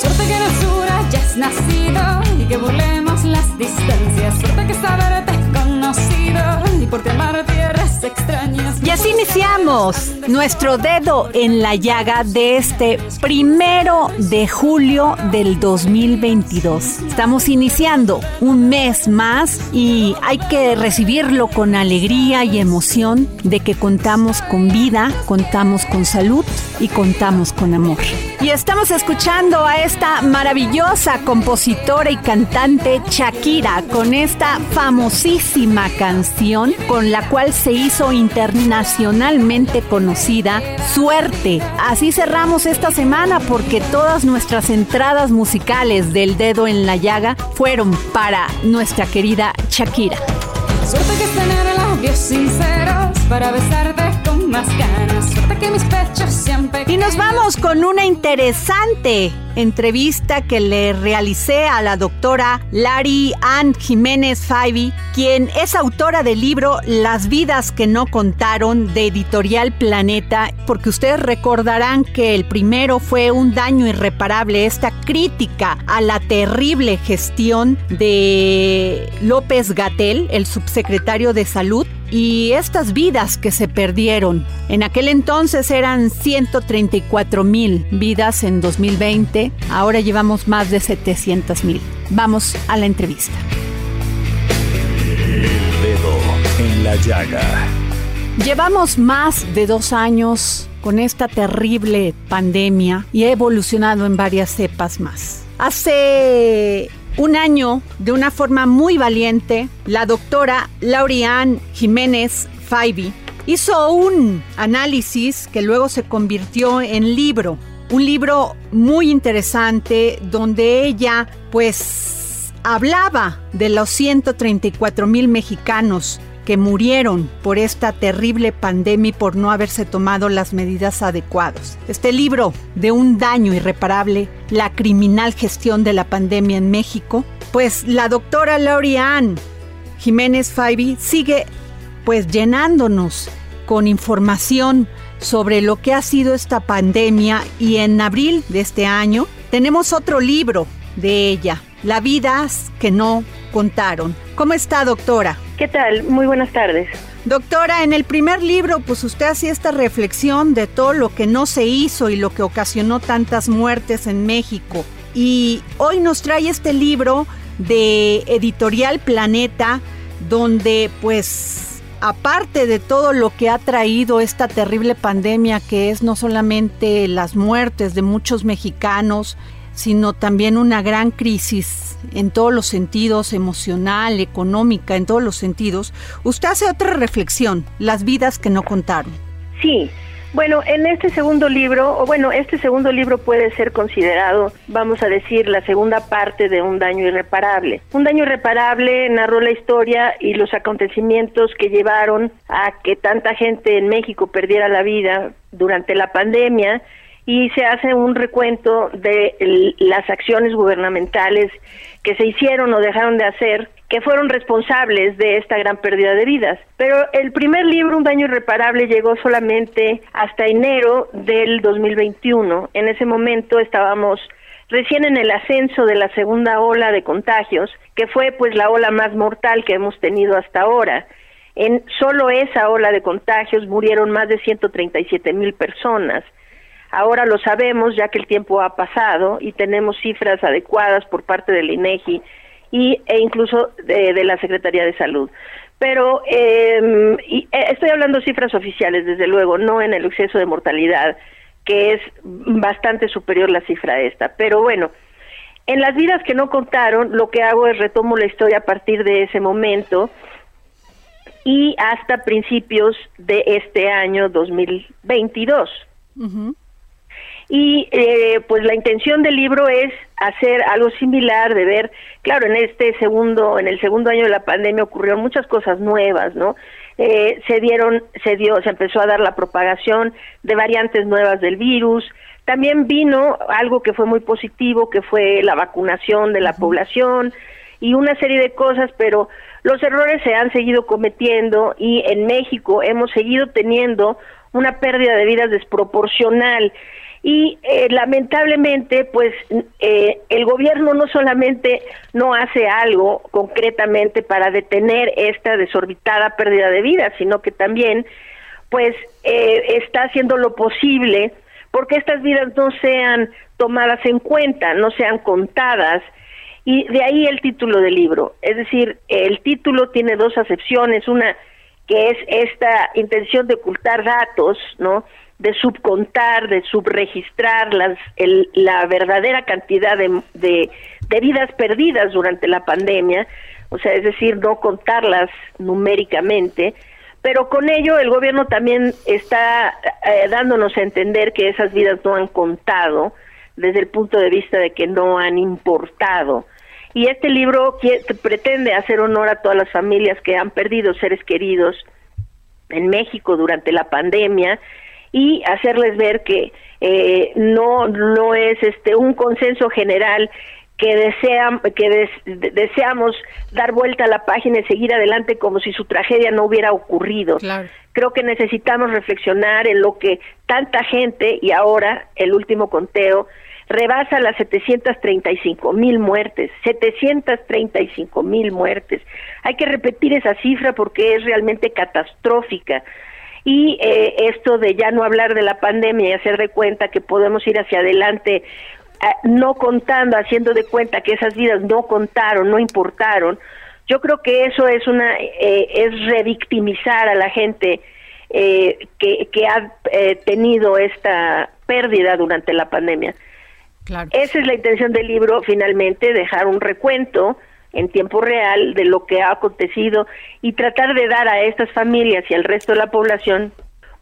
Suerte que en el sur hayas nacido y que burlemos las distancias. Suerte que saberte conocido y por ti amar tierras extrañas. Y así iniciamos nuestro dedo en la llaga de este primero de julio del 2022. Estamos iniciando un mes más y hay que recibirlo con alegría y emoción de que contamos con vida, contamos con salud y contamos con amor. Y estamos escuchando a esta maravillosa compositora y cantante Shakira con esta famosísima canción con la cual se hizo internacionalmente conocida Suerte. Así cerramos esta semana porque todas nuestras entradas musicales del dedo en la llaga fueron para nuestra querida Shakira. Suerte que tener labios sinceros para besarte con más ganas. Suerte que mis pechos siempre. Y nos vamos con una interesante entrevista que le realicé a la doctora Lari Ann Jiménez Faibi, quien es autora del libro Las vidas que no contaron de Editorial Planeta, porque ustedes recordarán que el primero fue un daño irreparable, esta crítica a la terrible gestión de López Gatel, el subsecretario de Salud, y estas vidas que se perdieron. En aquel entonces eran 134 mil vidas en 2020, ahora llevamos más de 700 mil. Vamos a la entrevista. El dedo en la llaga. Llevamos más de dos años con esta terrible pandemia y ha evolucionado en varias cepas más. Hace un año, de una forma muy valiente, la doctora Lauriane Jiménez Faibi hizo un análisis que luego se convirtió en libro. Un libro muy interesante donde ella pues hablaba de los 134 mil mexicanos que murieron por esta terrible pandemia por no haberse tomado las medidas adecuadas. Este libro de un daño irreparable, la criminal gestión de la pandemia en México, pues la doctora Lauriane Jiménez Faibi sigue pues llenándonos con información sobre lo que ha sido esta pandemia y en abril de este año tenemos otro libro de ella, La vidas que no contaron. ¿Cómo está, doctora? ¿Qué tal? Muy buenas tardes. Doctora, en el primer libro, pues usted hacía esta reflexión de todo lo que no se hizo y lo que ocasionó tantas muertes en México. Y hoy nos trae este libro de Editorial Planeta, donde pues aparte de todo lo que ha traído esta terrible pandemia, que es no solamente las muertes de muchos mexicanos, sino también una gran crisis en todos los sentidos, emocional, económica, en todos los sentidos, usted hace otra reflexión, las vidas que no contaron. Sí, bueno, en este segundo libro, o bueno, este segundo libro puede ser considerado, vamos a decir, la segunda parte de un daño irreparable. Un daño irreparable narró la historia y los acontecimientos que llevaron a que tanta gente en México perdiera la vida durante la pandemia y se hace un recuento de las acciones gubernamentales que se hicieron o dejaron de hacer que fueron responsables de esta gran pérdida de vidas. Pero el primer libro, Un daño irreparable, llegó solamente hasta enero del 2021. En ese momento estábamos recién en el ascenso de la segunda ola de contagios, que fue pues la ola más mortal que hemos tenido hasta ahora. En solo esa ola de contagios murieron más de 137 mil personas. Ahora lo sabemos ya que el tiempo ha pasado y tenemos cifras adecuadas por parte del INEGI y, e incluso de, la Secretaría de Salud. Pero em, eh, estoy hablando cifras oficiales, desde luego, no en el exceso de mortalidad, que es bastante superior la cifra esta. Pero bueno, en las vidas que no contaron, lo que hago es retomo la historia a partir de ese momento y hasta principios de este año 2022. Y eh, pues la intención del libro es hacer algo similar, de ver, claro, en este segundo, en el segundo año de la pandemia ocurrieron muchas cosas nuevas, ¿no? Eh, se dieron, se dio, se empezó a dar la propagación de variantes nuevas del virus. También vino algo que fue muy positivo, que fue la vacunación de la población y una serie de cosas, pero los errores se han seguido cometiendo y en México hemos seguido teniendo una pérdida de vidas desproporcional y eh, lamentablemente pues eh, el gobierno no solamente no hace algo concretamente para detener esta desorbitada pérdida de vidas sino que también pues eh, está haciendo lo posible porque estas vidas no sean tomadas en cuenta no sean contadas. Y de ahí el título del libro. Es decir el título tiene dos acepciones. Una que es esta intención de ocultar datos no de subcontar, de subregistrar las, la verdadera cantidad de, de, vidas perdidas durante la pandemia, o sea, es decir, no contarlas numéricamente, pero con ello el gobierno también está eh, dándonos a entender que esas vidas no han contado desde el punto de vista de que no han importado. Y este libro pretende hacer honor a todas las familias que han perdido seres queridos en México durante la pandemia y hacerles ver que eh, no no es este un consenso general que desean que deseamos dar vuelta a la página y seguir adelante como si su tragedia no hubiera ocurrido. Creo que necesitamos reflexionar en lo que tanta gente y ahora el último conteo rebasa las 735 mil muertes, 735 mil muertes. Hay que repetir esa cifra porque es realmente catastrófica y eh, esto de ya no hablar de la pandemia y hacer de cuenta que podemos ir hacia adelante eh, no contando, haciendo de cuenta que esas vidas no contaron, no importaron, yo creo que eso es una eh, es revictimizar a la gente que, que ha tenido esta pérdida durante la pandemia. Esa es la intención del libro, finalmente, dejar un recuento en tiempo real de lo que ha acontecido y tratar de dar a estas familias y al resto de la población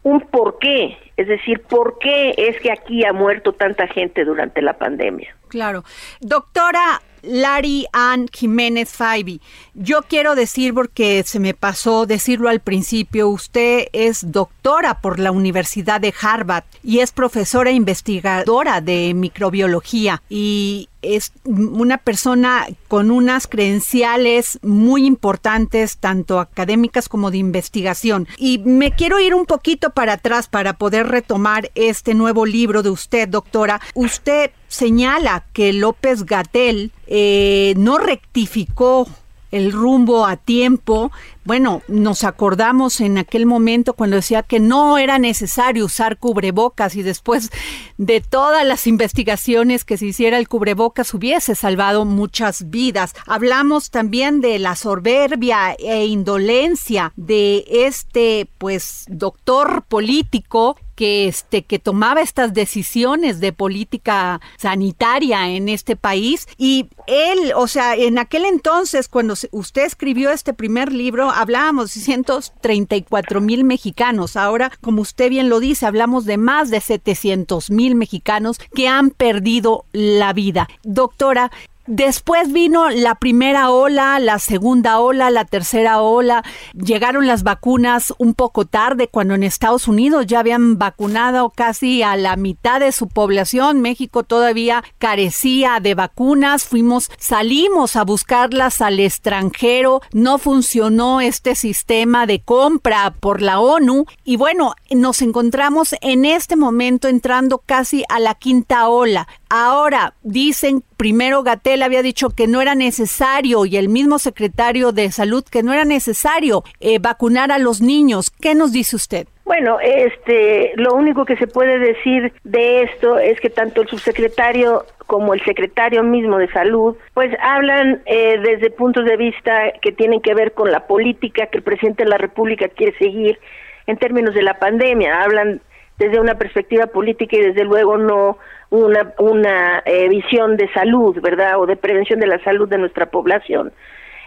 un porqué, es decir, por qué es que aquí ha muerto tanta gente durante la pandemia. Claro. Doctora Lari Ann Jiménez Faibi, yo quiero decir, porque se me pasó decirlo al principio, usted es doctora por la Universidad de Harvard y es profesora investigadora de microbiología y es una persona con unas credenciales muy importantes, tanto académicas como de investigación. Y me quiero ir un poquito para atrás para poder retomar este nuevo libro de usted, doctora. Usted señala que López Gatel eh, no rectificó el rumbo a tiempo. Bueno, nos acordamos en aquel momento cuando decía que no era necesario usar cubrebocas y después de todas las investigaciones que se hiciera el cubrebocas hubiese salvado muchas vidas. Hablamos también de la soberbia e indolencia de este pues doctor político que este que tomaba estas decisiones de política sanitaria en este país y él, o sea, en aquel entonces cuando usted escribió este primer libro hablábamos de 134 mil mexicanos, ahora como usted bien lo dice hablamos de más de 700 mil mexicanos que han perdido la vida. Doctora, Después vino la primera ola, la segunda ola, la tercera ola. Llegaron las vacunas un poco tarde, cuando en Estados Unidos ya habían vacunado casi a la mitad de su población. México todavía carecía de vacunas. Fuimos, salimos a buscarlas al extranjero. No funcionó este sistema de compra por la ONU. Y bueno, nos encontramos en este momento entrando casi a la quinta ola. Ahora dicen, primero Gatel había dicho que no era necesario y el mismo secretario de salud que no era necesario eh, vacunar a los niños. ¿Qué nos dice usted? Bueno, este, lo único que se puede decir de esto es que tanto el subsecretario como el secretario mismo de salud, pues hablan eh, desde puntos de vista que tienen que ver con la política que el presidente de la República quiere seguir en términos de la pandemia. Hablan desde una perspectiva política y desde luego no una, una eh, visión de salud, ¿verdad? O de prevención de la salud de nuestra población.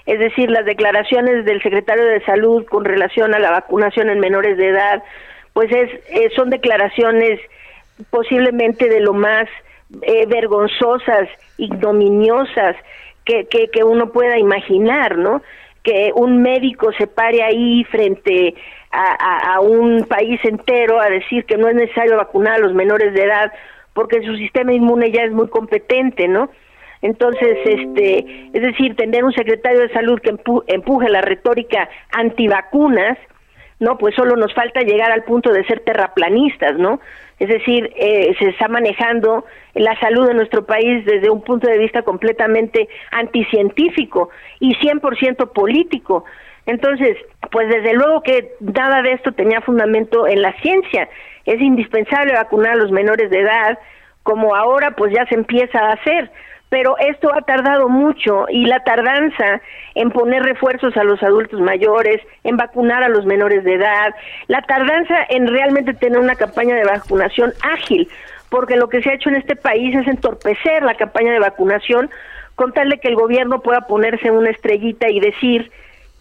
Es decir, las declaraciones del secretario de Salud con relación a la vacunación en menores de edad, pues es, eh, son declaraciones posiblemente de lo más eh, vergonzosas, ignominiosas que, que, que uno pueda imaginar, ¿no? Que un médico se pare ahí frente a, un país entero a decir que no es necesario vacunar a los menores de edad porque su sistema inmune ya es muy competente, ¿no? Entonces, este, es decir, tener un secretario de salud que empuje la retórica antivacunas, ¿no? Pues solo nos falta llegar al punto de ser terraplanistas, ¿no? Es decir, eh, se está manejando la salud de nuestro país desde un punto de vista completamente anticientífico y 100% político. Entonces, pues desde luego que nada de esto tenía fundamento en la ciencia. Es indispensable vacunar a los menores de edad, como ahora pues ya se empieza a hacer. Pero esto ha tardado mucho y la tardanza en poner refuerzos a los adultos mayores, en vacunar a los menores de edad, la tardanza en realmente tener una campaña de vacunación ágil, porque lo que se ha hecho en este país es entorpecer la campaña de vacunación con tal de que el gobierno pueda ponerse una estrellita y decir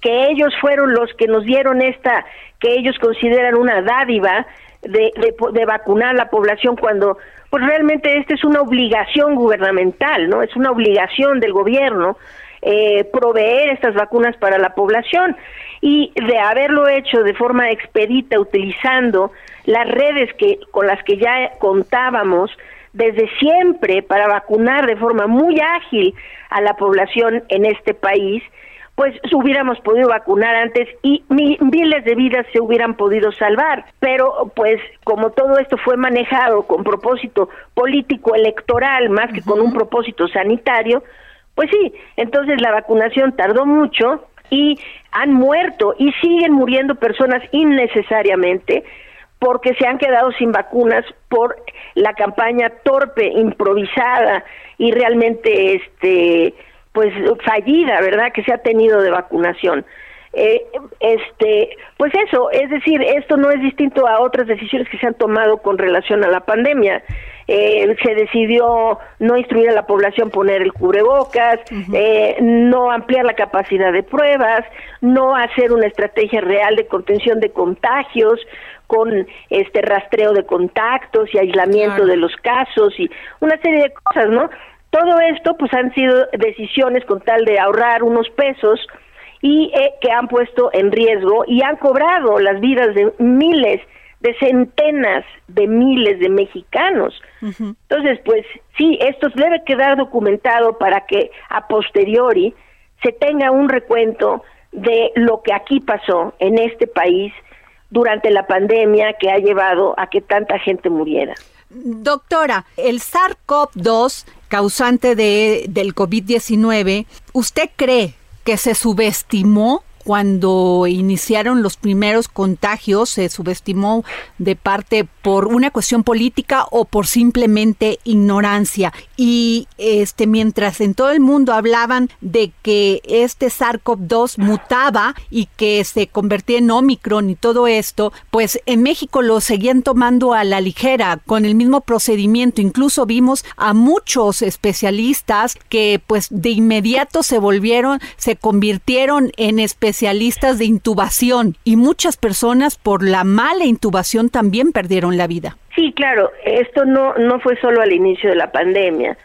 que ellos fueron los que nos dieron esta, que ellos consideran una dádiva de, de, vacunar a la población cuando pues realmente esta es una obligación gubernamental, ¿no? Es una obligación del gobierno eh, proveer estas vacunas para la población y de haberlo hecho de forma expedita utilizando las redes que con las que ya contábamos desde siempre para vacunar de forma muy ágil a la población en este país pues hubiéramos podido vacunar antes y miles de vidas se hubieran podido salvar. Pero pues como todo esto fue manejado con propósito político electoral más que con un propósito sanitario, pues sí, entonces la vacunación tardó mucho y han muerto y siguen muriendo personas innecesariamente porque se han quedado sin vacunas por la campaña torpe, improvisada y realmente este pues fallida, ¿verdad? Que se ha tenido de vacunación. Eh, este, pues eso, es decir, esto no es distinto a otras decisiones que se han tomado con relación a la pandemia. Eh, se decidió no instruir a la población poner el cubrebocas, eh, no ampliar la capacidad de pruebas, no hacer una estrategia real de contención de contagios con este rastreo de contactos y aislamiento de los casos y una serie de cosas, ¿no? Todo esto pues han sido decisiones con tal de ahorrar unos pesos y eh, que han puesto en riesgo y han cobrado las vidas de miles, de centenas de miles de mexicanos. Entonces, pues sí, esto debe quedar documentado para que a posteriori se tenga un recuento de lo que aquí pasó en este país durante la pandemia que ha llevado a que tanta gente muriera. Doctora, el SARS-CoV-2 causante de, del COVID-19, ¿usted cree que se subestimó cuando iniciaron los primeros contagios se subestimó de parte por una cuestión política o por simplemente ignorancia. Y este mientras en todo el mundo hablaban de que este SARS-CoV-2 mutaba y que se convertía en Omicron y todo esto, pues en México lo seguían tomando a la ligera con el mismo procedimiento. Incluso vimos a muchos especialistas que pues de inmediato se volvieron, se convirtieron en especialistas especialistas de intubación y muchas personas por la mala intubación también perdieron la vida. Sí, claro, esto no, no fue solo al inicio de la pandemia.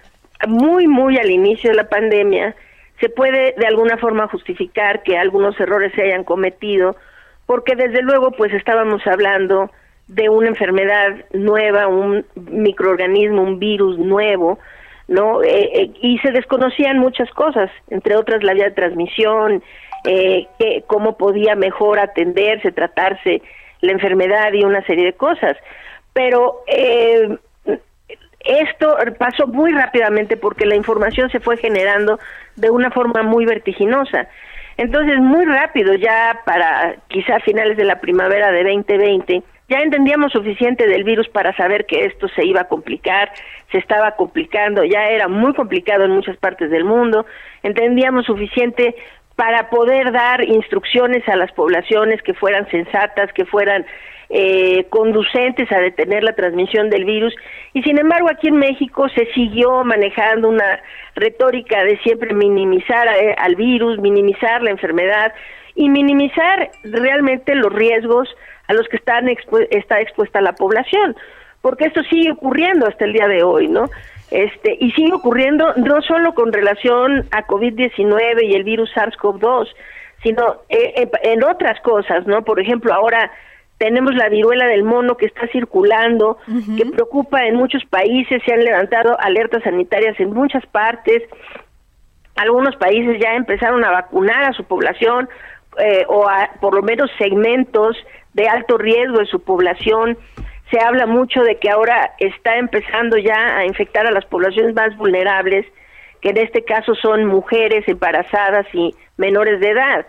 muy, muy al inicio de la pandemia, se puede de alguna forma justificar que algunos errores se hayan cometido, porque desde luego pues estábamos hablando de una enfermedad nueva, un microorganismo, un virus nuevo, ¿no? Eh, eh, y se desconocían muchas cosas, entre otras la vía de transmisión, eh, que, cómo podía mejor atenderse, tratarse la enfermedad y una serie de cosas. Pero eh, esto pasó muy rápidamente porque la información se fue generando de una forma muy vertiginosa. Entonces, muy rápido, ya para quizá finales de la primavera de 2020, ya entendíamos suficiente del virus para saber que esto se iba a complicar, se estaba complicando, ya era muy complicado en muchas partes del mundo, entendíamos suficiente para poder dar instrucciones a las poblaciones que fueran sensatas, que fueran eh, conducentes a detener la transmisión del virus. Y sin embargo, aquí en México se siguió manejando una retórica de siempre minimizar eh, al virus, minimizar la enfermedad y minimizar realmente los riesgos a los que están está expuesta la población, porque esto sigue ocurriendo hasta el día de hoy, ¿no? Este, y sigue ocurriendo no solo con relación a COVID-19 y el virus SARS-CoV-2, sino eh, en otras cosas, ¿no? Por ejemplo, ahora tenemos la viruela del mono que está circulando, que preocupa en muchos países, se han levantado alertas sanitarias en muchas partes, algunos países ya empezaron a vacunar a su población eh, o a por lo menos segmentos de alto riesgo de su población se habla mucho de que ahora está empezando ya a infectar a las poblaciones más vulnerables, que en este caso son mujeres embarazadas y menores de edad.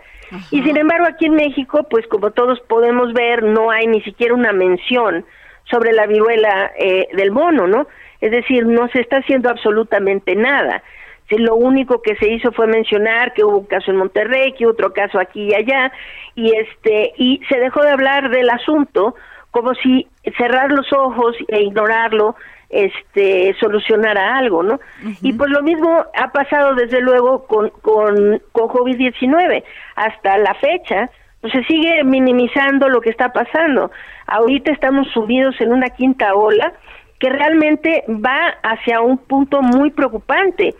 Y sin embargo, aquí en México, pues como todos podemos ver, no hay ni siquiera una mención sobre la viruela eh, del mono, ¿no? Es decir, no se está haciendo absolutamente nada. Si lo único que se hizo fue mencionar que hubo un caso en Monterrey, que otro caso aquí y allá, y este y se dejó de hablar del asunto como si cerrar los ojos e ignorarlo este solucionara algo, ¿no? Y pues lo mismo ha pasado desde luego con con, con COVID-19 hasta la fecha, pues se sigue minimizando lo que está pasando. Ahorita estamos subidos en una quinta ola que realmente va hacia un punto muy preocupante.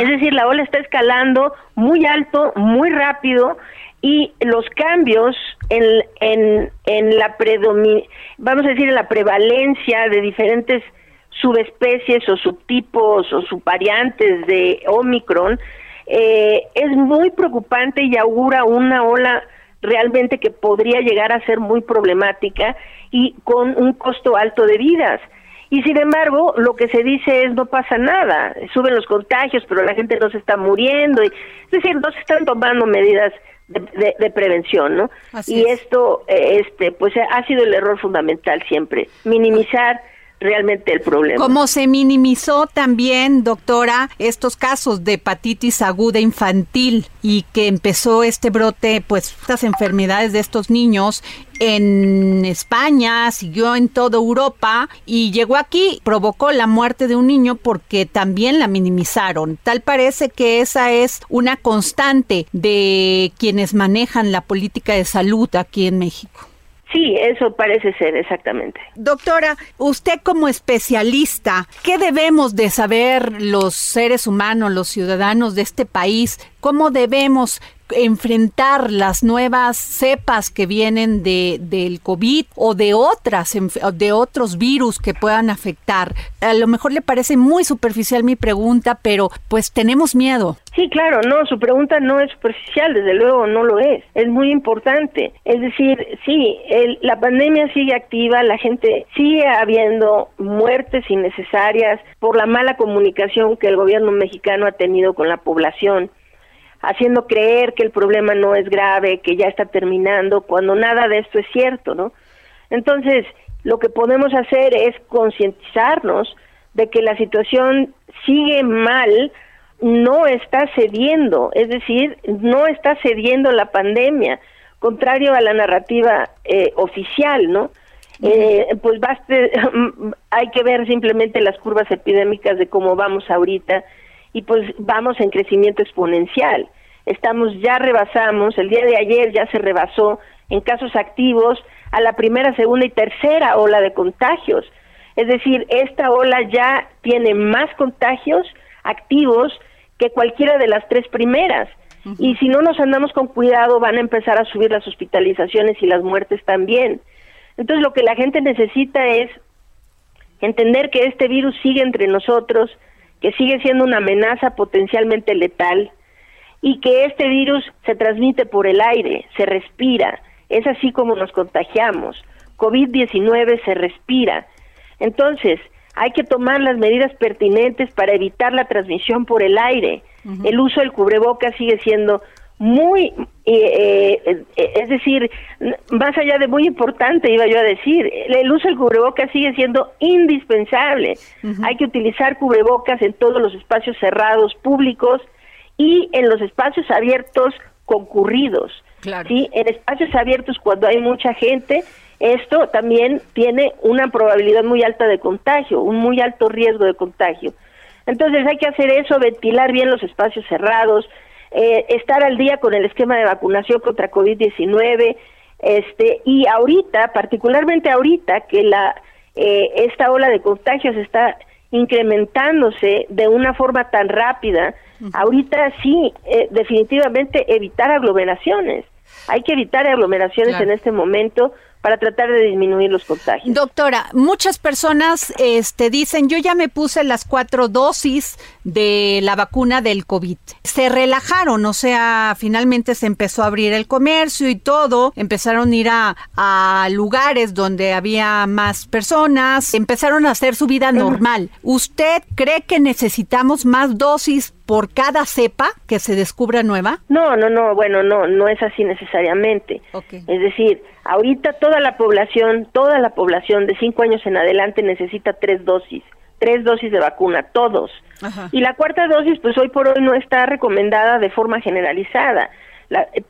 Es decir, la ola está escalando muy alto, muy rápido y los cambios en, en, en la predomin vamos a decir en la prevalencia de diferentes subespecies o subtipos o subvariantes de Omicron eh, es muy preocupante y augura una ola realmente que podría llegar a ser muy problemática y con un costo alto de vidas. Y sin embargo, lo que se dice es no pasa nada, suben los contagios, pero la gente no se está muriendo, y, es decir, no se están tomando medidas de, prevención, ¿no? y esto, eh, este, pues ha sido el error fundamental siempre, minimizar realmente el problema. Como se minimizó también, doctora, estos casos de hepatitis aguda infantil y que empezó este brote, pues estas enfermedades de estos niños en España, siguió en toda Europa y llegó aquí, provocó la muerte de un niño porque también la minimizaron. Tal parece que esa es una constante de quienes manejan la política de salud aquí en México. Sí, eso parece ser exactamente. Doctora, usted como especialista, ¿qué debemos de saber los seres humanos, los ciudadanos de este país? ¿Cómo debemos enfrentar las nuevas cepas que vienen de, del COVID o de otras, de otros virus que puedan afectar. A lo mejor le parece muy superficial mi pregunta, pero pues tenemos miedo. Sí, claro, no, su pregunta no es superficial, desde luego no lo es, es muy importante. Es decir, sí, la pandemia sigue activa, la gente sigue habiendo muertes innecesarias por la mala comunicación que el gobierno mexicano ha tenido con la población haciendo creer que el problema no es grave, que ya está terminando, cuando nada de esto es cierto, ¿no? Entonces, lo que podemos hacer es concientizarnos de que la situación sigue mal, no está cediendo, es decir, no está cediendo la pandemia, contrario a la narrativa eh, oficial, ¿no? Eh, pues baste, hay que ver simplemente las curvas epidémicas de cómo vamos ahorita y pues vamos en crecimiento exponencial. Estamos ya rebasamos, el día de ayer ya se rebasó en casos activos a la primera, segunda y tercera ola de contagios. Es decir, esta ola ya tiene más contagios activos que cualquiera de las tres primeras. Y si no nos andamos con cuidado, van a empezar a subir las hospitalizaciones y las muertes también. Entonces, lo que la gente necesita es entender que este virus sigue entre nosotros, que sigue siendo una amenaza potencialmente letal y que este virus se transmite por el aire, se respira, es así como nos contagiamos. COVID-19 se respira. Entonces, hay que tomar las medidas pertinentes para evitar la transmisión por el aire. El uso del cubrebocas sigue siendo muy, eh, eh, es decir, más allá de muy importante, iba yo a decir, el uso del cubrebocas sigue siendo indispensable. Hay que utilizar cubrebocas en todos los espacios cerrados públicos y en los espacios abiertos concurridos. ¿sí? En espacios abiertos cuando hay mucha gente, esto también tiene una probabilidad muy alta de contagio, un muy alto riesgo de contagio. Entonces hay que hacer eso, ventilar bien los espacios cerrados, eh, estar al día con el esquema de vacunación contra COVID-19, este, y ahorita, particularmente ahorita que la eh, esta ola de contagios está incrementándose de una forma tan rápida, ahorita sí, eh, definitivamente evitar aglomeraciones. Hay que evitar aglomeraciones en este momento para tratar de disminuir los contagios. Doctora, muchas personas este, dicen, yo ya me puse las cuatro dosis de la vacuna del COVID. Se relajaron, o sea, finalmente se empezó a abrir el comercio y todo, empezaron a ir a, a lugares donde había más personas, empezaron a hacer su vida normal. ¿Usted cree que necesitamos más dosis por cada cepa que se descubra nueva? No, no, no, bueno, no, no es así necesariamente. Es decir, ahorita toda la población, toda la población de cinco años en adelante necesita tres dosis, tres dosis de vacuna, todos. Y la cuarta dosis, pues hoy por hoy no está recomendada de forma generalizada.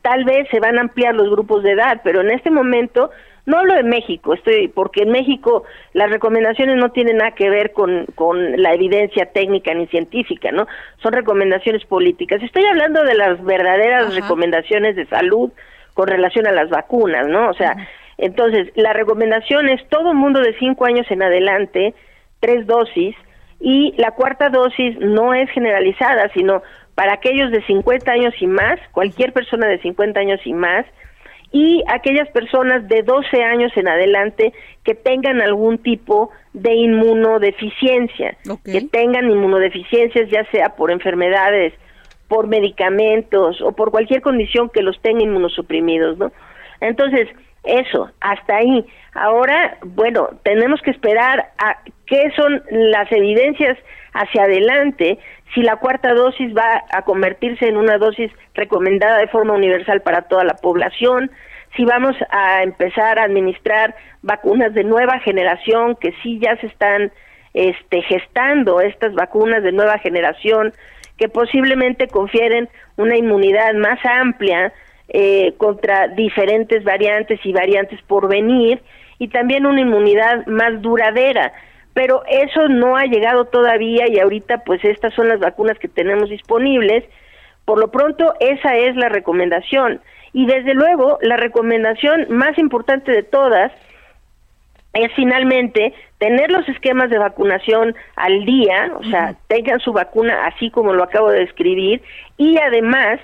tal vez se van a ampliar los grupos de edad, pero en este momento no hablo de México, estoy porque en México las recomendaciones no tienen nada que ver con, con la evidencia técnica ni científica, ¿no? Son recomendaciones políticas. Estoy hablando de las verdaderas recomendaciones de salud con relación a las vacunas, ¿no? O sea, entonces la recomendación es todo mundo de cinco años en adelante, tres dosis, y la cuarta dosis no es generalizada, sino para aquellos de 50 años y más, cualquier persona de 50 años y más, y aquellas personas de 12 años en adelante que tengan algún tipo de inmunodeficiencia, que tengan inmunodeficiencias ya sea por enfermedades, por medicamentos o por cualquier condición que los tenga inmunosuprimidos, ¿no? Entonces, eso, hasta ahí. Ahora, bueno, tenemos que esperar a qué son las evidencias hacia adelante si la cuarta dosis va a convertirse en una dosis recomendada de forma universal para toda la población, si vamos a empezar a administrar vacunas de nueva generación que sí ya se están este, gestando estas vacunas de nueva generación que posiblemente confieren una inmunidad más amplia eh, contra diferentes variantes y variantes por venir y también una inmunidad más duradera pero eso no ha llegado todavía y ahorita pues estas son las vacunas que tenemos disponibles. Por lo pronto esa es la recomendación y desde luego la recomendación más importante de todas es finalmente tener los esquemas de vacunación al día, o sea, tengan su vacuna así como lo acabo de describir y además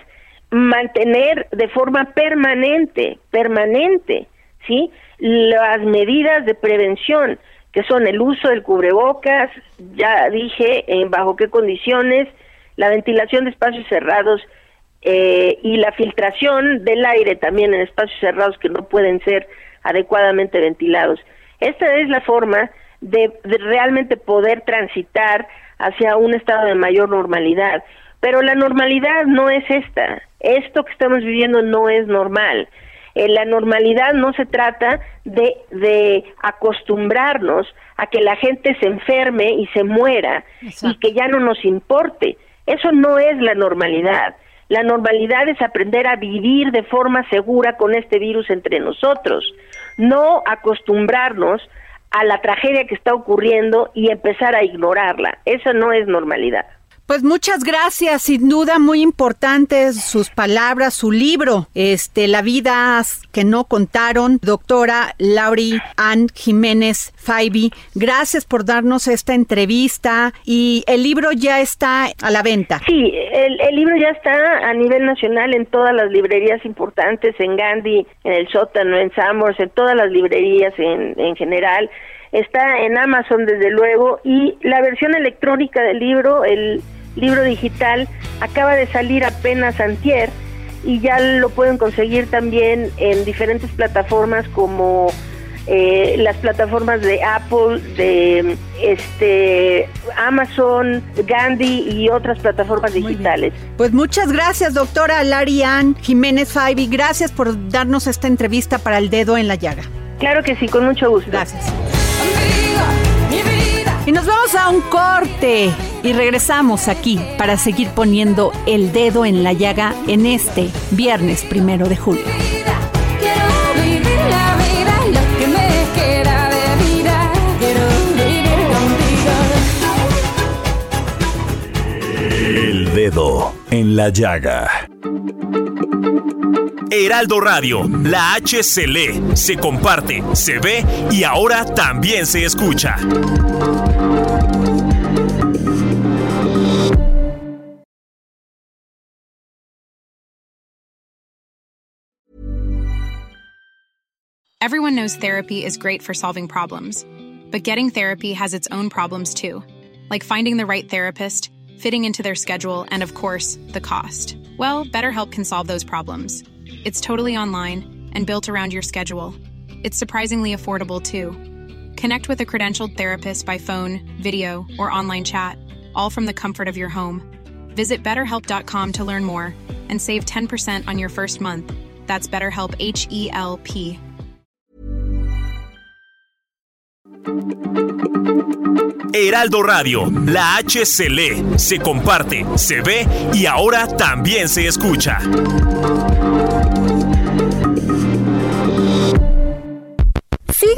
mantener de forma permanente, permanente, ¿sí? Las medidas de prevención que son el uso del cubrebocas, ya dije en bajo qué condiciones, la ventilación de espacios cerrados eh, y la filtración del aire también en espacios cerrados que no pueden ser adecuadamente ventilados. Esta es la forma de, de realmente poder transitar hacia un estado de mayor normalidad. Pero la normalidad no es esta. Esto que estamos viviendo no es normal. En la normalidad no se trata de, de acostumbrarnos a que la gente se enferme y se muera y que ya no nos importe. Eso no es la normalidad. La normalidad es aprender a vivir de forma segura con este virus entre nosotros, no acostumbrarnos a la tragedia que está ocurriendo y empezar a ignorarla. Eso no es normalidad. Pues muchas gracias, sin duda muy importantes sus palabras, su libro, este, La vida que no contaron, doctora Lauri Ann Jiménez Faibi. Gracias por darnos esta entrevista y el libro ya está a la venta. Sí, el, el libro ya está a nivel nacional en todas las librerías importantes, en Gandhi, en el sótano, en Samos, en todas las librerías en, en general está en Amazon desde luego y la versión electrónica del libro, el libro digital, acaba de salir apenas antier y ya lo pueden conseguir también en diferentes plataformas como eh, las plataformas de Apple, de este Amazon, Gandhi y otras plataformas digitales. Pues muchas gracias, doctora Larian Jiménez Faibi. Gracias por darnos esta entrevista para el dedo en la llaga. Claro que sí, con mucho gusto. Gracias. Y nos vamos a un corte y regresamos aquí para seguir poniendo el dedo en la llaga en este viernes primero de julio. El dedo en la llaga. Heraldo Radio, la H se lee, se comparte, se ve y ahora también se escucha. Everyone knows therapy is great for solving problems, but getting therapy has its own problems too, like finding the right therapist, fitting into their schedule, and of course, the cost. Well, BetterHelp can solve those problems. It's totally online and built around your schedule. It's surprisingly affordable too. Connect with a credentialed therapist by phone, video, or online chat, all from the comfort of your home. Visit betterhelp.com to learn more and save 10% on your first month. That's BetterHelp H E L P. Heraldo Radio, la H se comparte, se ve y ahora también se escucha.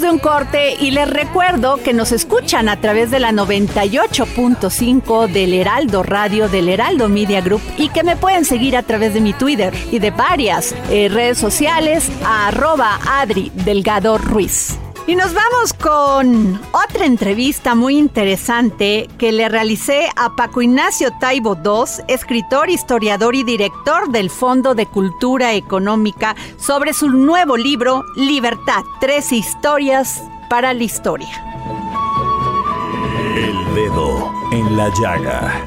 De un corte y les recuerdo que nos escuchan a través de la 98.5 del Heraldo Radio, del Heraldo Media Group y que me pueden seguir a través de mi Twitter y de varias eh, redes sociales a arroba Adri Delgado Ruiz. Y nos vamos con otra entrevista muy interesante que le realicé a Paco Ignacio Taibo II, escritor, historiador y director del Fondo de Cultura Económica, sobre su nuevo libro Libertad, tres historias para la historia. El dedo en la llaga.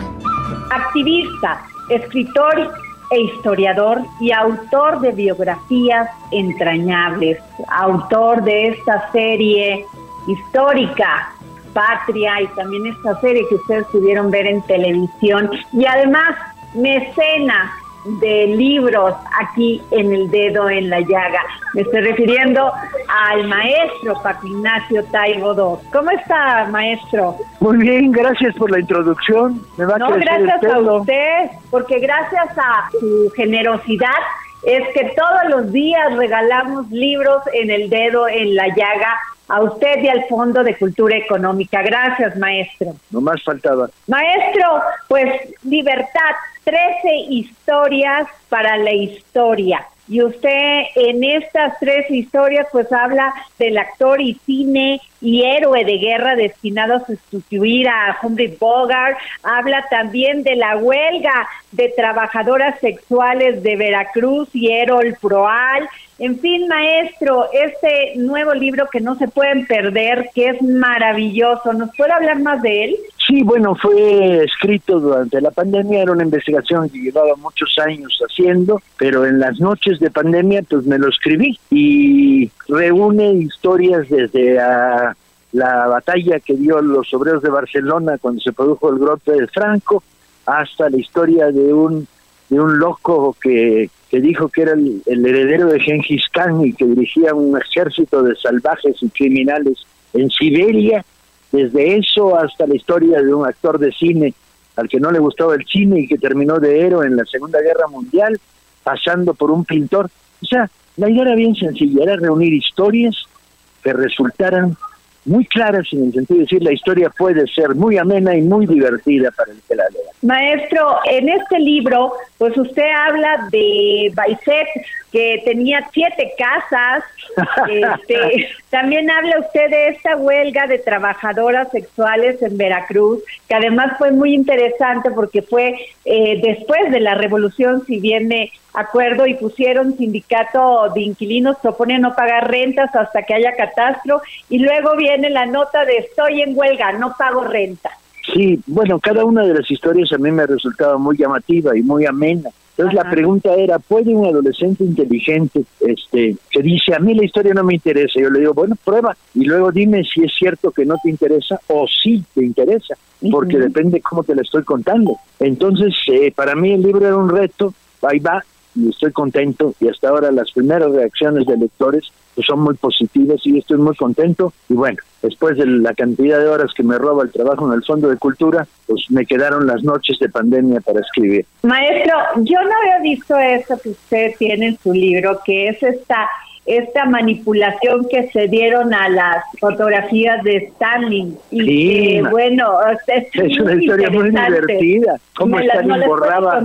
activista, escritor e historiador y autor de biografías entrañables, autor de esta serie histórica, Patria, y también esta serie que ustedes pudieron ver en televisión, y además mecena de libros aquí en el dedo en la llaga. Me estoy refiriendo al maestro Paco Ignacio Taibo. ¿Cómo está, maestro? Muy bien, gracias por la introducción. Me va a No, el gracias a pelo. usted, porque gracias a su generosidad es que todos los días regalamos libros en el dedo, en la llaga, a usted y al Fondo de Cultura Económica. Gracias, maestro. No más faltaba. Maestro, pues libertad, 13 historias para la historia. Y usted en estas tres historias pues habla del actor y cine y héroe de guerra destinado a sustituir a Humphrey Bogart, habla también de la huelga de trabajadoras sexuales de Veracruz y Erol Proal. En fin, maestro, este nuevo libro que no se pueden perder, que es maravilloso, ¿nos puede hablar más de él? Sí, bueno, fue escrito durante la pandemia, era una investigación que llevaba muchos años haciendo, pero en las noches de pandemia pues me lo escribí y reúne historias desde ah, la batalla que dio los obreros de Barcelona cuando se produjo el golpe de Franco hasta la historia de un de un loco que que dijo que era el, heredero de Genghis Khan y que dirigía un ejército de salvajes y criminales en Siberia, desde eso hasta la historia de un actor de cine al que no le gustaba el cine y que terminó de héroe en la Segunda Guerra Mundial, pasando por un pintor. O sea, la idea era bien sencilla, era reunir historias que resultaran muy claras en el sentido de decir la historia puede ser muy amena y muy divertida para el que la lea. Maestro, en este libro, pues usted habla de Baiset, que tenía siete casas. Este, también habla usted de esta huelga de trabajadoras sexuales en Veracruz, que además fue muy interesante porque fue eh, después de la revolución, si bien me acuerdo, y pusieron sindicato de inquilinos, proponen no pagar rentas hasta que haya catastro, y luego viene la nota de estoy en huelga, no pago renta. Sí, bueno, cada una de las historias a mí me ha resultado muy llamativa y muy amena. Entonces la pregunta era, ¿puede un adolescente inteligente este que dice, a mí la historia no me interesa? Yo le digo, bueno, prueba y luego dime si es cierto que no te interesa o sí te interesa, porque depende cómo te la estoy contando. Entonces, eh, para mí el libro era un reto, ahí va, y estoy contento y hasta ahora las primeras reacciones de lectores pues, son muy positivas y estoy muy contento y bueno, después de la cantidad de horas que me roba el trabajo en el Fondo de Cultura, pues me quedaron las noches de pandemia para escribir. Maestro, yo no había visto eso que usted tiene en su libro, que es esta esta manipulación que se dieron a las fotografías de Stalin. Y sí, bueno, es, una historia muy divertida. ¿Cómo Stalin borraba?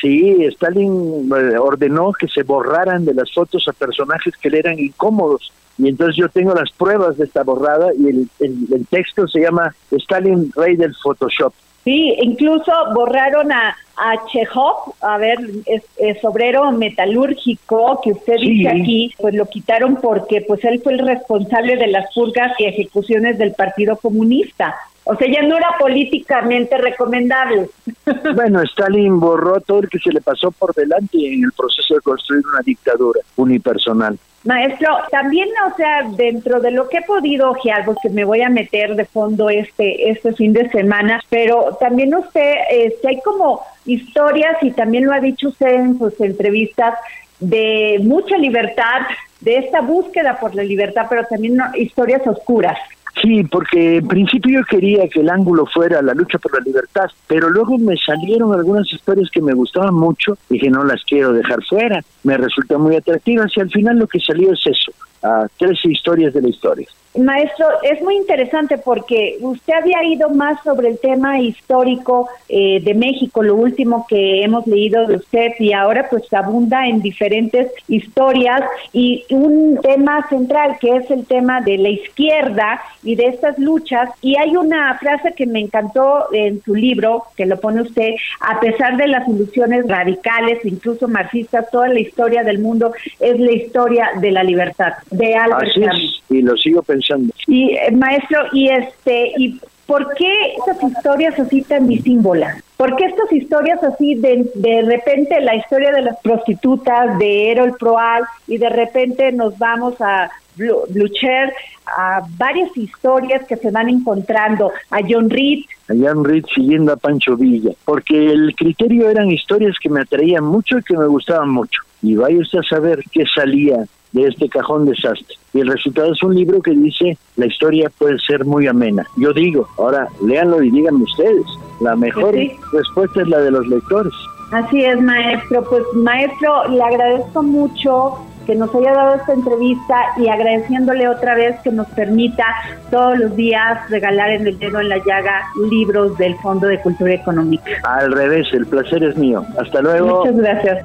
Sí, Stalin eh, ordenó que se borraran de las fotos a personajes que le eran incómodos. Y entonces yo tengo las pruebas de esta borrada y el, el texto se llama Stalin, rey del Photoshop. Sí, incluso borraron a, a Chekhov, a ver, es, obrero metalúrgico que usted dice aquí, pues lo quitaron porque pues él fue el responsable de las purgas y ejecuciones del Partido Comunista. O sea, ya no era políticamente recomendable. Bueno, Stalin borró todo el que se le pasó por delante en el proceso de construir una dictadura unipersonal. Maestro, también, o sea, dentro de lo que he podido ojear, porque me voy a meter de fondo este este fin de semana, pero también usted, este, hay como historias, y también lo ha dicho usted en sus entrevistas, de mucha libertad, de esta búsqueda por la libertad, pero también historias oscuras. Sí, porque en principio yo quería que el ángulo fuera la lucha por la libertad, pero luego me salieron algunas historias que me gustaban mucho y que no las quiero dejar fuera. Me resultó muy atractivas y al final lo que salió es eso, a 13 historias de la historia. Maestro, es muy interesante porque usted había ido más sobre el tema histórico eh, de México, lo último que hemos leído de usted y ahora pues abunda en diferentes historias y un tema central que es el tema de la izquierda y de estas luchas y hay una frase que me encantó en su libro que lo pone usted, a pesar de las ilusiones radicales, incluso marxistas, toda la historia del mundo es la historia de la libertad de Albert Camus. Y lo sigo pensando y eh, maestro, y este, y ¿por qué estas historias así tan disímbolas? ¿Por qué estas historias así de, de repente la historia de las prostitutas, de Erol Proal, y de repente nos vamos a Blucher, a varias historias que se van encontrando, a John Reed. A John Reed siguiendo a Pancho Villa, porque el criterio eran historias que me atraían mucho y que me gustaban mucho. Y vaya usted a saber qué salía de este cajón desastre. Y el resultado es un libro que dice, la historia puede ser muy amena. Yo digo, ahora léanlo y díganme ustedes, la mejor respuesta es la de los lectores. Así es, maestro. Pues maestro, le agradezco mucho que nos haya dado esta entrevista y agradeciéndole otra vez que nos permita todos los días regalar en el dedo en la llaga libros del Fondo de Cultura Económica. Al revés, el placer es mío. Hasta luego. Muchas gracias.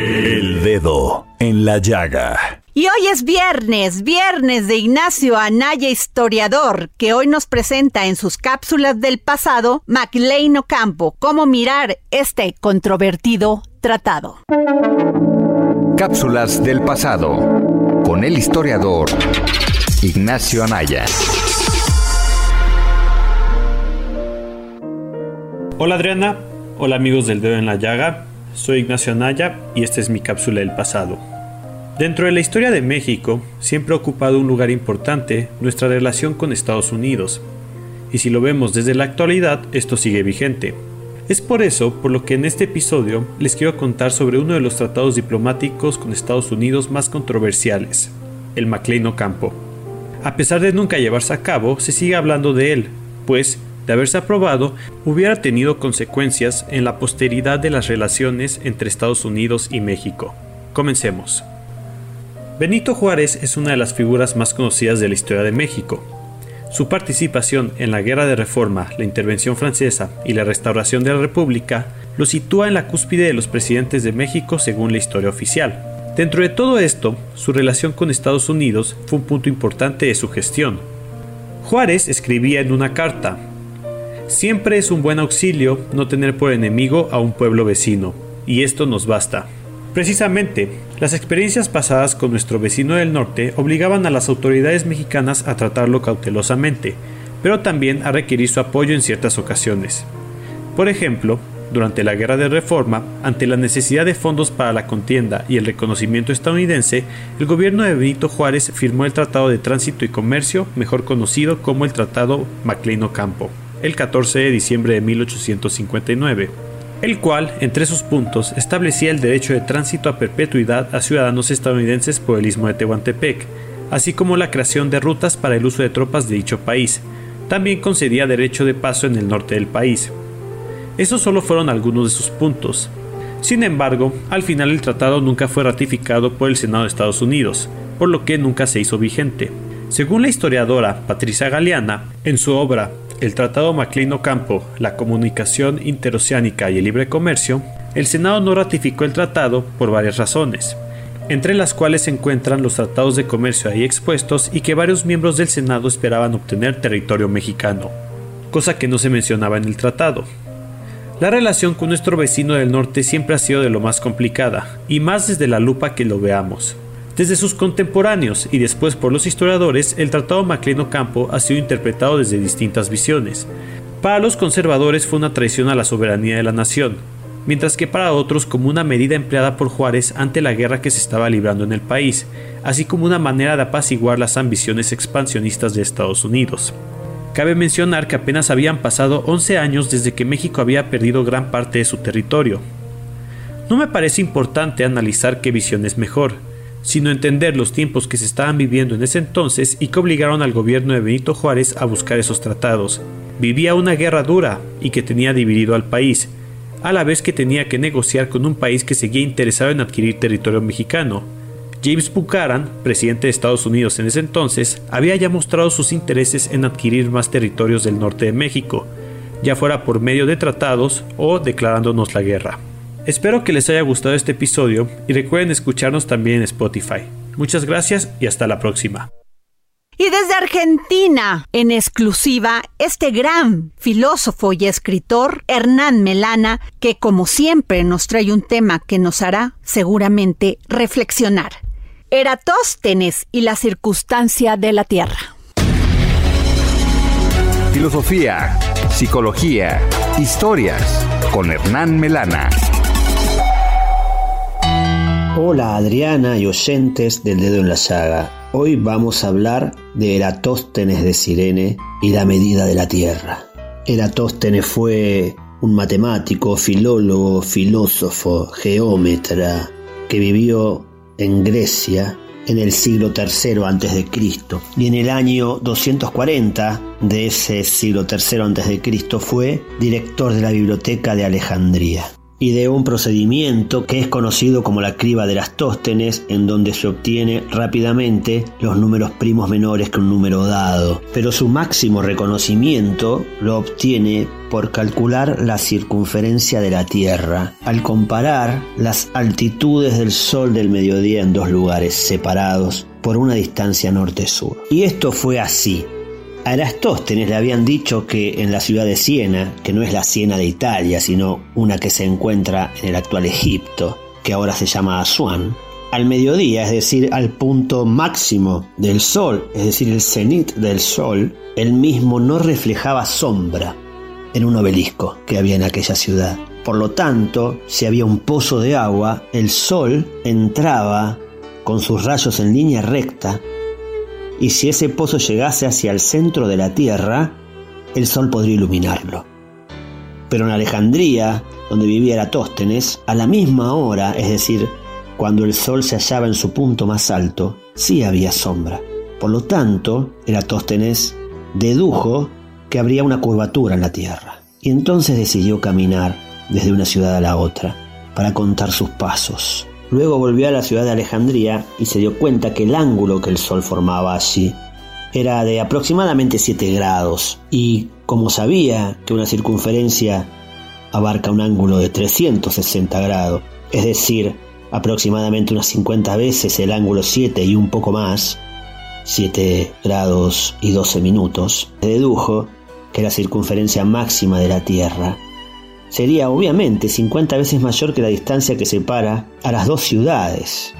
El dedo en la llaga. Y hoy es viernes, viernes de Ignacio Anaya, historiador, que hoy nos presenta en sus cápsulas del pasado MacLean Ocampo, cómo mirar este controvertido tratado. Cápsulas del pasado con el historiador Ignacio Anaya. Hola Adriana, hola amigos del dedo en la llaga. Soy Ignacio Anaya y esta es mi cápsula del pasado. Dentro de la historia de México siempre ha ocupado un lugar importante nuestra relación con Estados Unidos, y si lo vemos desde la actualidad esto sigue vigente. Es por eso por lo que en este episodio les quiero contar sobre uno de los tratados diplomáticos con Estados Unidos más controversiales, el Maclean Ocampo. A pesar de nunca llevarse a cabo, se sigue hablando de él, pues, de haberse aprobado, hubiera tenido consecuencias en la posteridad de las relaciones entre Estados Unidos y México. Comencemos. Benito Juárez es una de las figuras más conocidas de la historia de México, su participación en la Guerra de Reforma, la intervención francesa y la restauración de la República lo sitúa en la cúspide de los presidentes de México según la historia oficial. Dentro de todo esto, su relación con Estados Unidos fue un punto importante de su gestión. Juárez escribía en una carta, Siempre es un buen auxilio no tener por enemigo a un pueblo vecino, y esto nos basta. Precisamente, las experiencias pasadas con nuestro vecino del norte obligaban a las autoridades mexicanas a tratarlo cautelosamente, pero también a requerir su apoyo en ciertas ocasiones. Por ejemplo, durante la Guerra de Reforma, ante la necesidad de fondos para la contienda y el reconocimiento estadounidense, el gobierno de Benito Juárez firmó el Tratado de Tránsito y Comercio, mejor conocido como el Tratado MacLean-Ocampo, el 14 de diciembre de 1859 el cual, entre sus puntos, establecía el derecho de tránsito a perpetuidad a ciudadanos estadounidenses por el istmo de Tehuantepec, así como la creación de rutas para el uso de tropas de dicho país. También concedía derecho de paso en el norte del país. Esos solo fueron algunos de sus puntos. Sin embargo, al final el tratado nunca fue ratificado por el Senado de Estados Unidos, por lo que nunca se hizo vigente. Según la historiadora Patricia Galeana, en su obra el Tratado Maclean-Ocampo, la comunicación interoceánica y el libre comercio, el Senado no ratificó el tratado por varias razones, entre las cuales se encuentran los tratados de comercio ahí expuestos y que varios miembros del Senado esperaban obtener territorio mexicano, cosa que no se mencionaba en el tratado. La relación con nuestro vecino del norte siempre ha sido de lo más complicada, y más desde la lupa que lo veamos. Desde sus contemporáneos y después por los historiadores, el Tratado Maclean-Ocampo ha sido interpretado desde distintas visiones. Para los conservadores fue una traición a la soberanía de la nación, mientras que para otros como una medida empleada por Juárez ante la guerra que se estaba librando en el país, así como una manera de apaciguar las ambiciones expansionistas de Estados Unidos. Cabe mencionar que apenas habían pasado 11 años desde que México había perdido gran parte de su territorio. No me parece importante analizar qué visión es mejor, sino entender los tiempos que se estaban viviendo en ese entonces y que obligaron al gobierno de Benito Juárez a buscar esos tratados. Vivía una guerra dura y que tenía dividido al país, a la vez que tenía que negociar con un país que seguía interesado en adquirir territorio mexicano. James Buchanan, presidente de Estados Unidos en ese entonces, había ya mostrado sus intereses en adquirir más territorios del norte de México, ya fuera por medio de tratados o declarándonos la guerra. Espero que les haya gustado este episodio y recuerden escucharnos también en Spotify. Muchas gracias y hasta la próxima. Y desde Argentina, en exclusiva, este gran filósofo y escritor, Hernán Melana, que como siempre nos trae un tema que nos hará seguramente reflexionar. Eratóstenes y la circunstancia de la Tierra. Filosofía, psicología, historias con Hernán Melana. Hola Adriana y oyentes del dedo en la llaga. Hoy vamos a hablar de Eratóstenes de Sirene y la medida de la Tierra. Eratóstenes fue un matemático, filólogo, filósofo, geómetra que vivió en Grecia en el siglo III antes de Cristo y en el año 240 de ese siglo III antes de Cristo fue director de la biblioteca de Alejandría y de un procedimiento que es conocido como la criba de las tóstenes, en donde se obtiene rápidamente los números primos menores que un número dado. Pero su máximo reconocimiento lo obtiene por calcular la circunferencia de la Tierra, al comparar las altitudes del Sol del mediodía en dos lugares separados por una distancia norte-sur. Y esto fue así, a Erastóstenes le habían dicho que en la ciudad de Siena, que no es la Siena de Italia, sino una que se encuentra en el actual Egipto, que ahora se llama Asuán, al mediodía, es decir, al punto máximo del sol, es decir, el cenit del sol, él mismo no reflejaba sombra en un obelisco que había en aquella ciudad. Por lo tanto, si había un pozo de agua, el sol entraba con sus rayos en línea recta y si ese pozo llegase hacia el centro de la Tierra, el sol podría iluminarlo. Pero en Alejandría, donde vivía Eratóstenes, a la misma hora, es decir, cuando el sol se hallaba en su punto más alto, sí había sombra. Por lo tanto, Eratóstenes dedujo que habría una curvatura en la Tierra. Y entonces decidió caminar desde una ciudad a la otra para contar sus pasos. Luego volvió a la ciudad de Alejandría y se dio cuenta que el ángulo que el Sol formaba allí era de aproximadamente 7 grados. Y como sabía que una circunferencia abarca un ángulo de 360 grados, es decir, aproximadamente unas 50 veces el ángulo 7 y un poco más, 7 grados y 12 minutos, dedujo que la circunferencia máxima de la Tierra sería obviamente 50 veces mayor que la distancia que separa a las dos ciudades.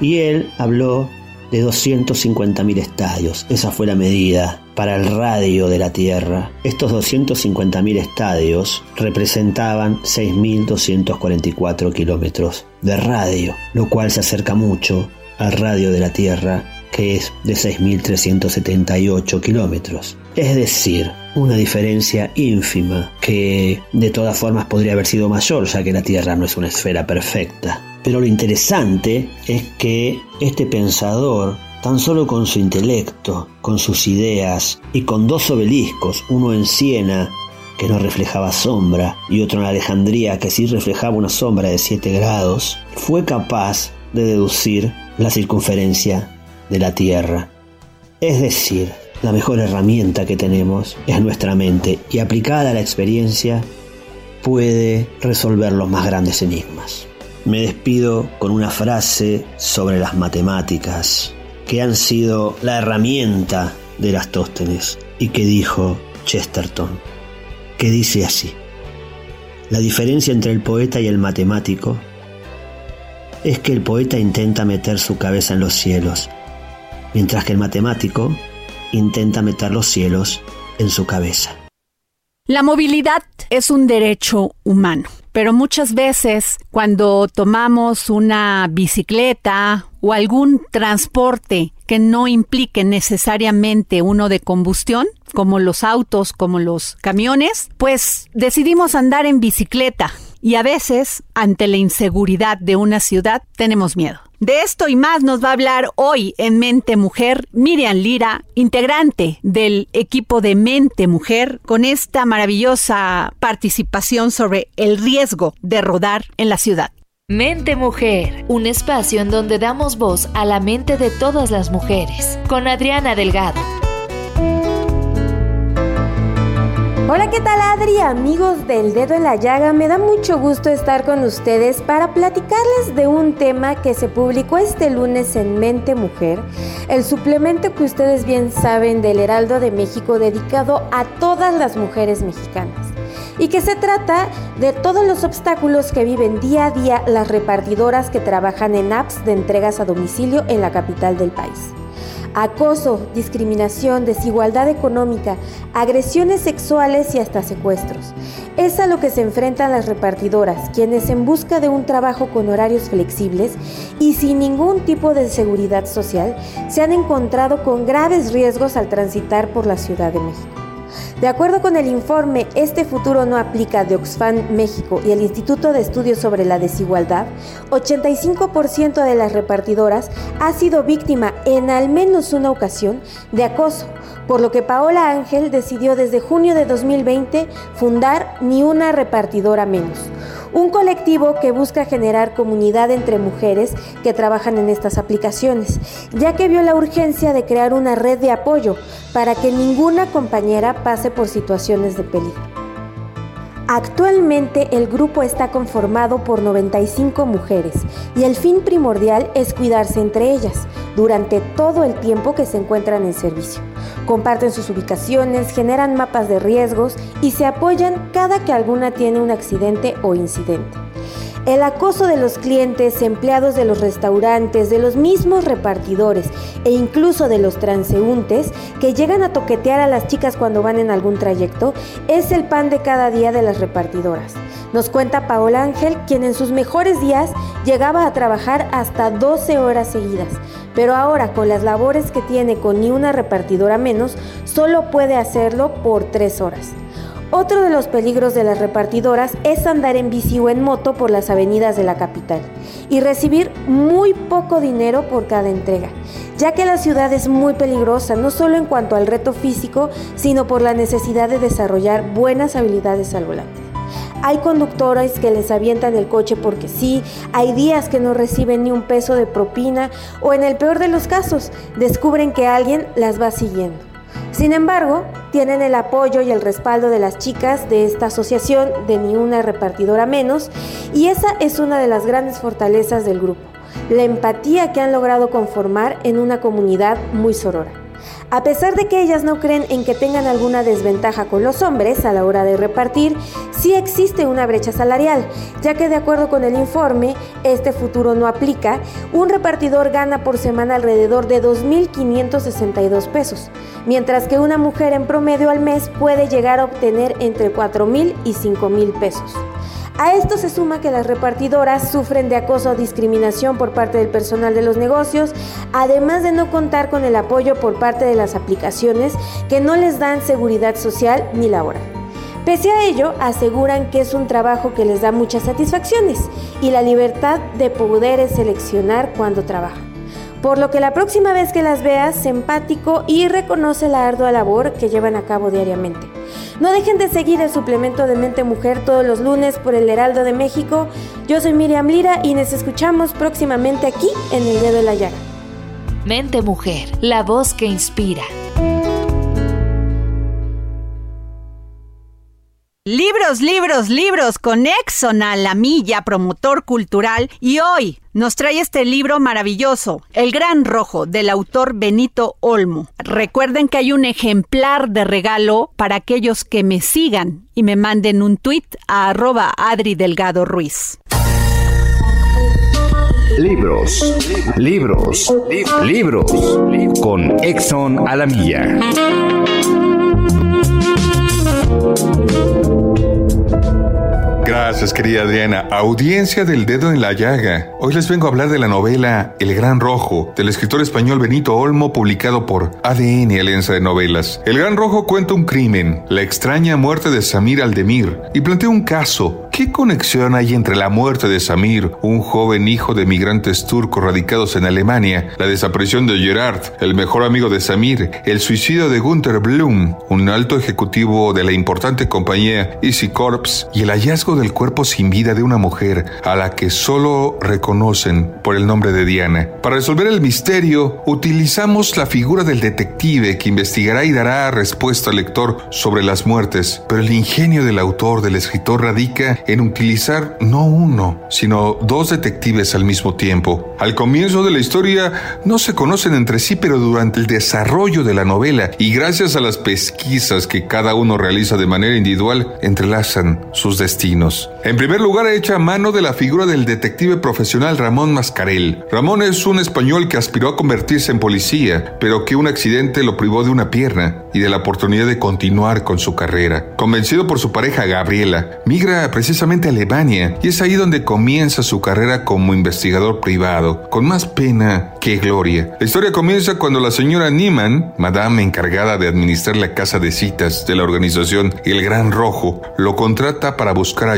Y él habló de 250.000 estadios. Esa fue la medida para el radio de la Tierra. Estos 250.000 estadios representaban 6.244 kilómetros de radio, lo cual se acerca mucho al radio de la Tierra, que es de 6.378 kilómetros. Es decir, una diferencia ínfima que de todas formas podría haber sido mayor, ya que la Tierra no es una esfera perfecta. Pero lo interesante es que este pensador, tan solo con su intelecto, con sus ideas y con dos obeliscos, uno en Siena que no reflejaba sombra y otro en Alejandría que sí reflejaba una sombra de 7 grados, fue capaz de deducir la circunferencia de la Tierra. Es decir, la mejor herramienta que tenemos es nuestra mente y aplicada a la experiencia puede resolver los más grandes enigmas. Me despido con una frase sobre las matemáticas que han sido la herramienta de las Tóstenes y que dijo Chesterton, que dice así, la diferencia entre el poeta y el matemático es que el poeta intenta meter su cabeza en los cielos, mientras que el matemático intenta meter los cielos en su cabeza. La movilidad es un derecho humano, pero muchas veces cuando tomamos una bicicleta o algún transporte que no implique necesariamente uno de combustión, como los autos, como los camiones, pues decidimos andar en bicicleta y a veces, ante la inseguridad de una ciudad, tenemos miedo. De esto y más nos va a hablar hoy en Mente Mujer Miriam Lira, integrante del equipo de Mente Mujer, con esta maravillosa participación sobre el riesgo de rodar en la ciudad. Mente Mujer, un espacio en donde damos voz a la mente de todas las mujeres, con Adriana Delgado. Hola, ¿qué tal Adri? Amigos del Dedo en la Llaga, me da mucho gusto estar con ustedes para platicarles de un tema que se publicó este lunes en Mente Mujer, el suplemento que ustedes bien saben del Heraldo de México dedicado a todas las mujeres mexicanas y que se trata de todos los obstáculos que viven día a día las repartidoras que trabajan en apps de entregas a domicilio en la capital del país acoso, discriminación, desigualdad económica, agresiones sexuales y hasta secuestros. Es a lo que se enfrentan las repartidoras, quienes en busca de un trabajo con horarios flexibles y sin ningún tipo de seguridad social, se han encontrado con graves riesgos al transitar por la Ciudad de México. De acuerdo con el informe Este futuro no aplica de Oxfam México y el Instituto de Estudios sobre la Desigualdad, 85% de las repartidoras ha sido víctima en al menos una ocasión de acoso, por lo que Paola Ángel decidió desde junio de 2020 fundar Ni una repartidora menos un colectivo que busca generar comunidad entre mujeres que trabajan en estas aplicaciones, ya que vio la urgencia de crear una red de apoyo para que ninguna compañera pase por situaciones de peligro. Actualmente el grupo está conformado por 95 mujeres y el fin primordial es cuidarse entre ellas durante todo el tiempo que se encuentran en servicio. Comparten sus ubicaciones, generan mapas de riesgos y se apoyan cada que alguna tiene un accidente o incidente. El acoso de los clientes, empleados de los restaurantes, de los mismos repartidores e incluso de los transeúntes que llegan a toquetear a las chicas cuando van en algún trayecto es el pan de cada día de las repartidoras. Nos cuenta Paola Ángel, quien en sus mejores días llegaba a trabajar hasta 12 horas seguidas, pero ahora con las labores que tiene con ni una repartidora menos, solo puede hacerlo por 3 horas. Otro de los peligros de las repartidoras es andar en bici o en moto por las avenidas de la capital y recibir muy poco dinero por cada entrega, ya que la ciudad es muy peligrosa no solo en cuanto al reto físico, sino por la necesidad de desarrollar buenas habilidades al volante. Hay conductores que les avientan el coche porque sí, hay días que no reciben ni un peso de propina o en el peor de los casos, descubren que alguien las va siguiendo. Sin embargo, tienen el apoyo y el respaldo de las chicas de esta asociación de Ni una repartidora menos y esa es una de las grandes fortalezas del grupo, la empatía que han logrado conformar en una comunidad muy sorora. A pesar de que ellas no creen en que tengan alguna desventaja con los hombres a la hora de repartir, sí existe una brecha salarial, ya que de acuerdo con el informe, este futuro no aplica, un repartidor gana por semana alrededor de 2.562 pesos, mientras que una mujer en promedio al mes puede llegar a obtener entre 4.000 y 5.000 pesos. A esto se suma que las repartidoras sufren de acoso o discriminación por parte del personal de los negocios, además de no contar con el apoyo por parte de las aplicaciones que no les dan seguridad social ni laboral. Pese a ello, aseguran que es un trabajo que les da muchas satisfacciones y la libertad de poder seleccionar cuando trabajan por lo que la próxima vez que las veas, empático y reconoce la ardua labor que llevan a cabo diariamente. No dejen de seguir el suplemento de Mente Mujer todos los lunes por el Heraldo de México. Yo soy Miriam Lira y nos escuchamos próximamente aquí en El Dedo de la Llaga. Mente Mujer, la voz que inspira. Libros, libros, libros con Exxon a la milla, promotor cultural. Y hoy nos trae este libro maravilloso, El Gran Rojo, del autor Benito Olmo. Recuerden que hay un ejemplar de regalo para aquellos que me sigan y me manden un tweet a arroba Adri Delgado Ruiz. Libros, libros, libros, con Exxon a la milla. Gracias, querida Adriana. Audiencia del dedo en la llaga. Hoy les vengo a hablar de la novela El Gran Rojo, del escritor español Benito Olmo, publicado por ADN Alianza de Novelas. El Gran Rojo cuenta un crimen, la extraña muerte de Samir Aldemir, y plantea un caso. ¿Qué conexión hay entre la muerte de Samir, un joven hijo de migrantes turcos radicados en Alemania, la desaparición de Gerard, el mejor amigo de Samir, el suicidio de Gunther Blum, un alto ejecutivo de la importante compañía Easy Corps, y el hallazgo de el cuerpo sin vida de una mujer a la que solo reconocen por el nombre de Diana. Para resolver el misterio, utilizamos la figura del detective que investigará y dará respuesta al lector sobre las muertes, pero el ingenio del autor, del escritor, radica en utilizar no uno, sino dos detectives al mismo tiempo. Al comienzo de la historia no se conocen entre sí, pero durante el desarrollo de la novela y gracias a las pesquisas que cada uno realiza de manera individual, entrelazan sus destinos. En primer lugar, echa mano de la figura del detective profesional Ramón Mascarel. Ramón es un español que aspiró a convertirse en policía, pero que un accidente lo privó de una pierna y de la oportunidad de continuar con su carrera. Convencido por su pareja Gabriela, migra precisamente a Alemania y es ahí donde comienza su carrera como investigador privado, con más pena que gloria. La historia comienza cuando la señora Niemann, madame encargada de administrar la casa de citas de la organización El Gran Rojo, lo contrata para buscar a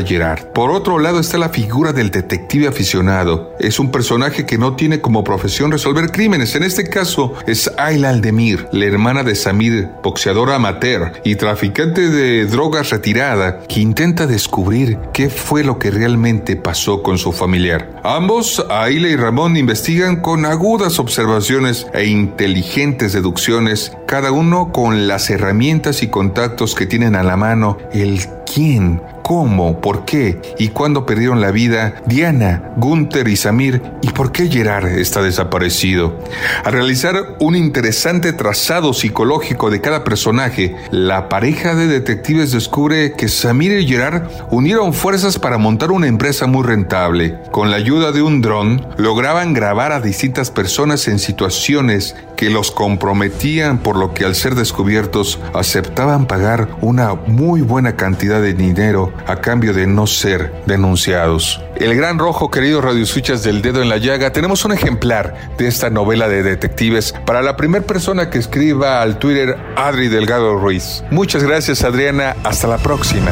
Por otro lado está la figura del detective aficionado. Es un personaje que no tiene como profesión resolver crímenes. En este caso es Ayla Aldemir, la hermana de Samir, boxeadora amateur y traficante de drogas retirada, que intenta descubrir qué fue lo que realmente pasó con su familiar. Ambos, Ayla y Ramón, investigan con agudas observaciones e inteligentes deducciones, cada uno con las herramientas y contactos que tienen a la mano, quién cómo, por qué y cuándo perdieron la vida Diana, Gunther y Samir y por qué Gerard está desaparecido. Al realizar un interesante trazado psicológico de cada personaje, la pareja de detectives descubre que Samir y Gerard unieron fuerzas para montar una empresa muy rentable. Con la ayuda de un dron, lograban grabar a distintas personas en situaciones que los comprometían por lo que al ser descubiertos aceptaban pagar una muy buena cantidad de dinero a cambio de no ser denunciados. El Gran Rojo, queridos radiosuchas del dedo en la llaga, tenemos un ejemplar de esta novela de detectives para la primera persona que escriba al Twitter Adri Delgado Ruiz. Muchas gracias Adriana, hasta la próxima.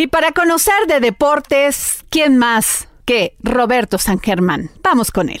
Y para conocer de deportes, ¿quién más que Roberto San Germán? Vamos con él.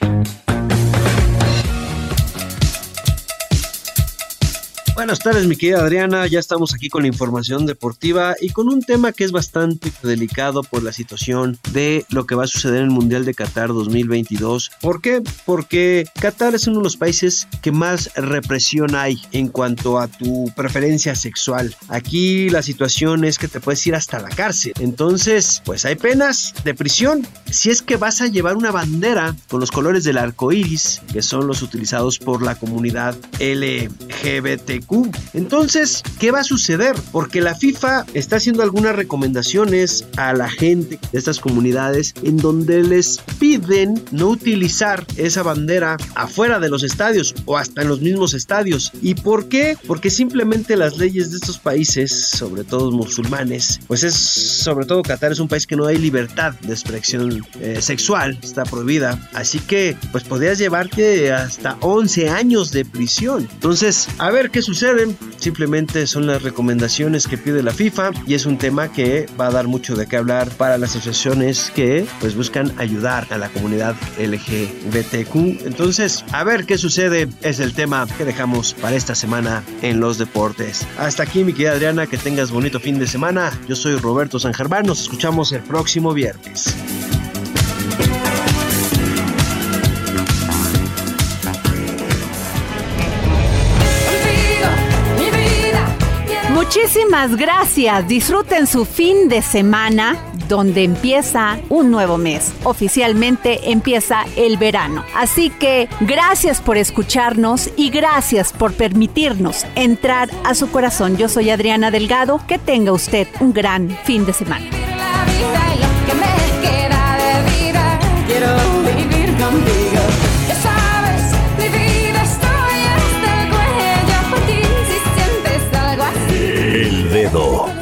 Buenas tardes, mi querida Adriana. Ya estamos aquí con la información deportiva y con un tema que es bastante delicado por la situación de lo que va a suceder en el Mundial de Qatar 2022. ¿Por qué? Porque Qatar es uno de los países que más represión hay en cuanto a tu preferencia sexual. Aquí la situación es que te puedes ir hasta la cárcel. Entonces, pues hay penas de prisión si es que vas a llevar una bandera con los colores del arco iris, que son los utilizados por la comunidad LGBTQ entonces, ¿qué va a suceder? Porque la FIFA está haciendo algunas recomendaciones a la gente de estas comunidades en donde les piden no utilizar esa bandera afuera de los estadios o hasta en los mismos estadios. ¿Y por qué? Porque simplemente las leyes de estos países, sobre todo musulmanes, pues es sobre todo Qatar es un país que no hay libertad de expresión eh, sexual, está prohibida. Así que pues podrías llevarte hasta 11 años de prisión. Entonces, a ver qué sucede simplemente son las recomendaciones que pide la FIFA y es un tema que va a dar mucho de qué hablar para las asociaciones que pues buscan ayudar a la comunidad LGBTQ. Entonces, a ver qué sucede es el tema que dejamos para esta semana en los deportes. Hasta aquí mi querida Adriana, que tengas bonito fin de semana. Yo soy Roberto San nos escuchamos el próximo viernes. Muchísimas gracias. Disfruten su fin de semana donde empieza un nuevo mes. Oficialmente empieza el verano. Así que gracias por escucharnos y gracias por permitirnos entrar a su corazón. Yo soy Adriana Delgado. Que tenga usted un gran fin de semana.